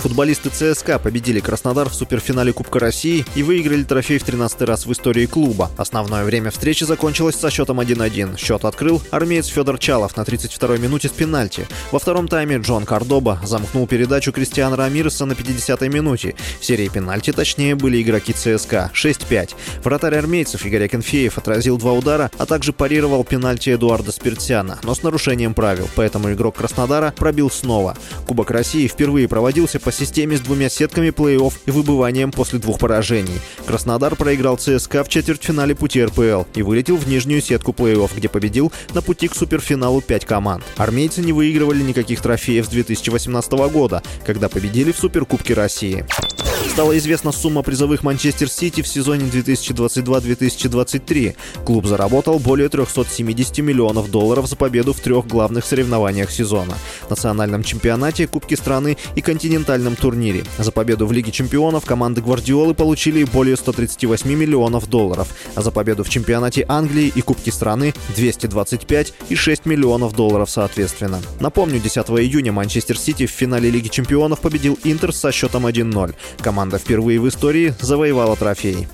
Футболисты ЦСКА победили Краснодар в суперфинале Кубка России и выиграли трофей в 13 раз в истории клуба. Основное время встречи закончилось со счетом 1-1. Счет открыл армеец Федор Чалов на 32-й минуте с пенальти. Во втором тайме Джон Кардоба замкнул передачу Кристиана Рамиреса на 50-й минуте. В серии пенальти точнее были игроки ЦСКА 6-5. Вратарь армейцев Игорь Акинфеев отразил два удара, а также парировал пенальти Эдуарда Спиртсяна, но с нарушением правил, поэтому игрок Краснодара пробил снова. Кубок России впервые проводился по по системе с двумя сетками плей-офф и выбыванием после двух поражений. Краснодар проиграл ЦСКА в четвертьфинале пути РПЛ и вылетел в нижнюю сетку плей-офф, где победил на пути к суперфиналу 5 команд. Армейцы не выигрывали никаких трофеев с 2018 года, когда победили в Суперкубке России. Стала известна сумма призовых Манчестер Сити в сезоне 2022-2023. Клуб заработал более 370 миллионов долларов за победу в трех главных соревнованиях сезона – национальном чемпионате, Кубке страны и континентальном турнире. За победу в Лиге чемпионов команды Гвардиолы получили более 138 миллионов долларов, а за победу в чемпионате Англии и Кубке страны – 225 и 6 миллионов долларов соответственно. Напомню, 10 июня Манчестер Сити в финале Лиги чемпионов победил Интер со счетом 1-0. Команда команда впервые в истории завоевала трофей.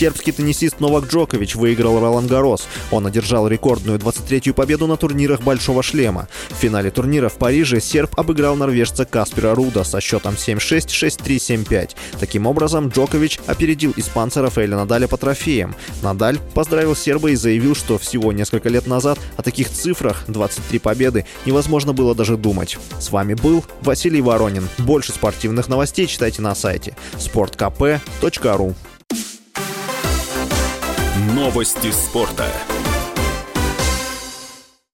Сербский теннисист Новак Джокович выиграл Ролан Гарос. Он одержал рекордную 23-ю победу на турнирах «Большого шлема». В финале турнира в Париже серб обыграл норвежца Каспера Руда со счетом 7-6, 6-3, 7-5. Таким образом, Джокович опередил испанца Рафаэля Надаля по трофеям. Надаль поздравил серба и заявил, что всего несколько лет назад о таких цифрах 23 победы невозможно было даже думать. С вами был Василий Воронин. Больше спортивных новостей читайте на сайте sportkp.ru Новости спорта.